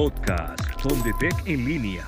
Podcast Fondetec en línea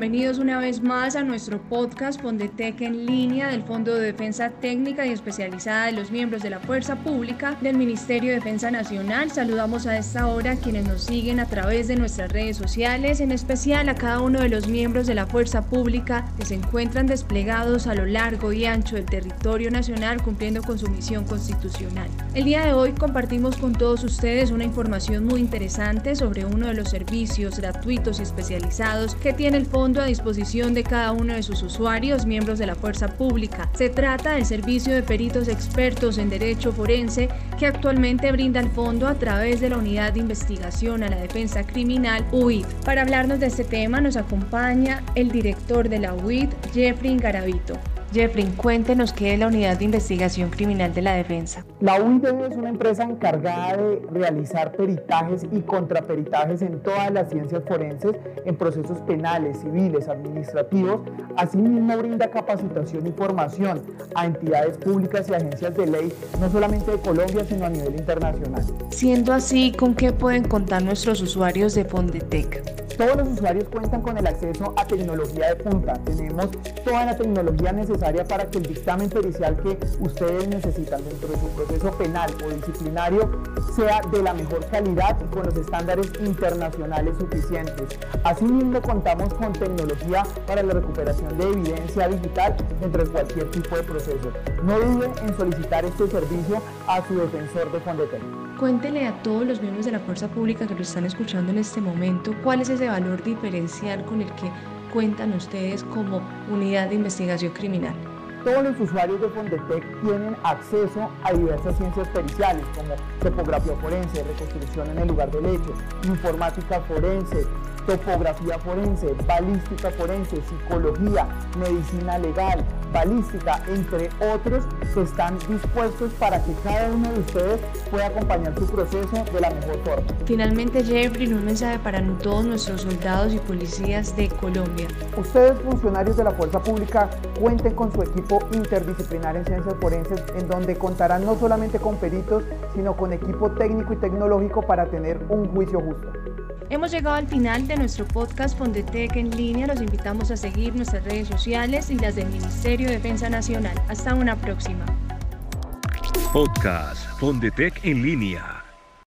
bienvenidos una vez más a nuestro podcast Fondetec en línea del Fondo de Defensa Técnica y Especializada de los miembros de la Fuerza Pública del Ministerio de Defensa Nacional. Saludamos a esta hora a quienes nos siguen a través de nuestras redes sociales, en especial a cada uno de los miembros de la Fuerza Pública que se encuentran desplegados a lo largo y ancho del territorio nacional cumpliendo con su misión constitucional. El día de hoy compartimos con todos ustedes una información muy interesante sobre uno de los servicios gratuitos y especializados que tiene el Fondo a disposición de cada uno de sus usuarios, miembros de la fuerza pública. Se trata del servicio de peritos expertos en derecho forense que actualmente brinda el fondo a través de la Unidad de Investigación a la Defensa Criminal UID. Para hablarnos de este tema nos acompaña el director de la UID, Jeffrey Garavito. Jeffrey, cuéntenos qué es la Unidad de Investigación Criminal de la Defensa. La UID es una empresa encargada de realizar peritajes y contraperitajes en todas las ciencias forenses, en procesos penales, civiles, administrativos. Asimismo, brinda capacitación y formación a entidades públicas y agencias de ley, no solamente de Colombia, sino a nivel internacional. Siendo así, ¿con qué pueden contar nuestros usuarios de Fondetec? Todos los usuarios cuentan con el acceso a tecnología de punta. Tenemos toda la tecnología necesaria para que el dictamen pericial que ustedes necesitan dentro de su proceso penal o disciplinario sea de la mejor calidad y con los estándares internacionales suficientes. Asimismo, contamos con tecnología para la recuperación de evidencia digital dentro de cualquier tipo de proceso. No duden en solicitar este servicio a su defensor de Fondetec. Cuéntele a todos los miembros de la fuerza pública que lo están escuchando en este momento cuál es ese valor diferencial con el que cuentan ustedes como unidad de investigación criminal. Todos los usuarios de Fondetec tienen acceso a diversas ciencias periciales como topografía forense, reconstrucción en el lugar del hecho, informática forense, topografía forense, balística forense, psicología, medicina legal, balística, entre otros, que están dispuestos para que cada uno de ustedes pueda acompañar su proceso de la mejor forma. Finalmente, Jeffrey, un mensaje para todos nuestros soldados y policías de Colombia. Ustedes, funcionarios de la Fuerza Pública, cuenten con su equipo interdisciplinar en ciencias forenses, en donde contarán no solamente con peritos, sino con equipo técnico y tecnológico para tener un juicio justo. Hemos llegado al final de nuestro podcast Fondetec en línea. Los invitamos a seguir nuestras redes sociales y las del Ministerio de Defensa Nacional. Hasta una próxima. Podcast Fondetec en línea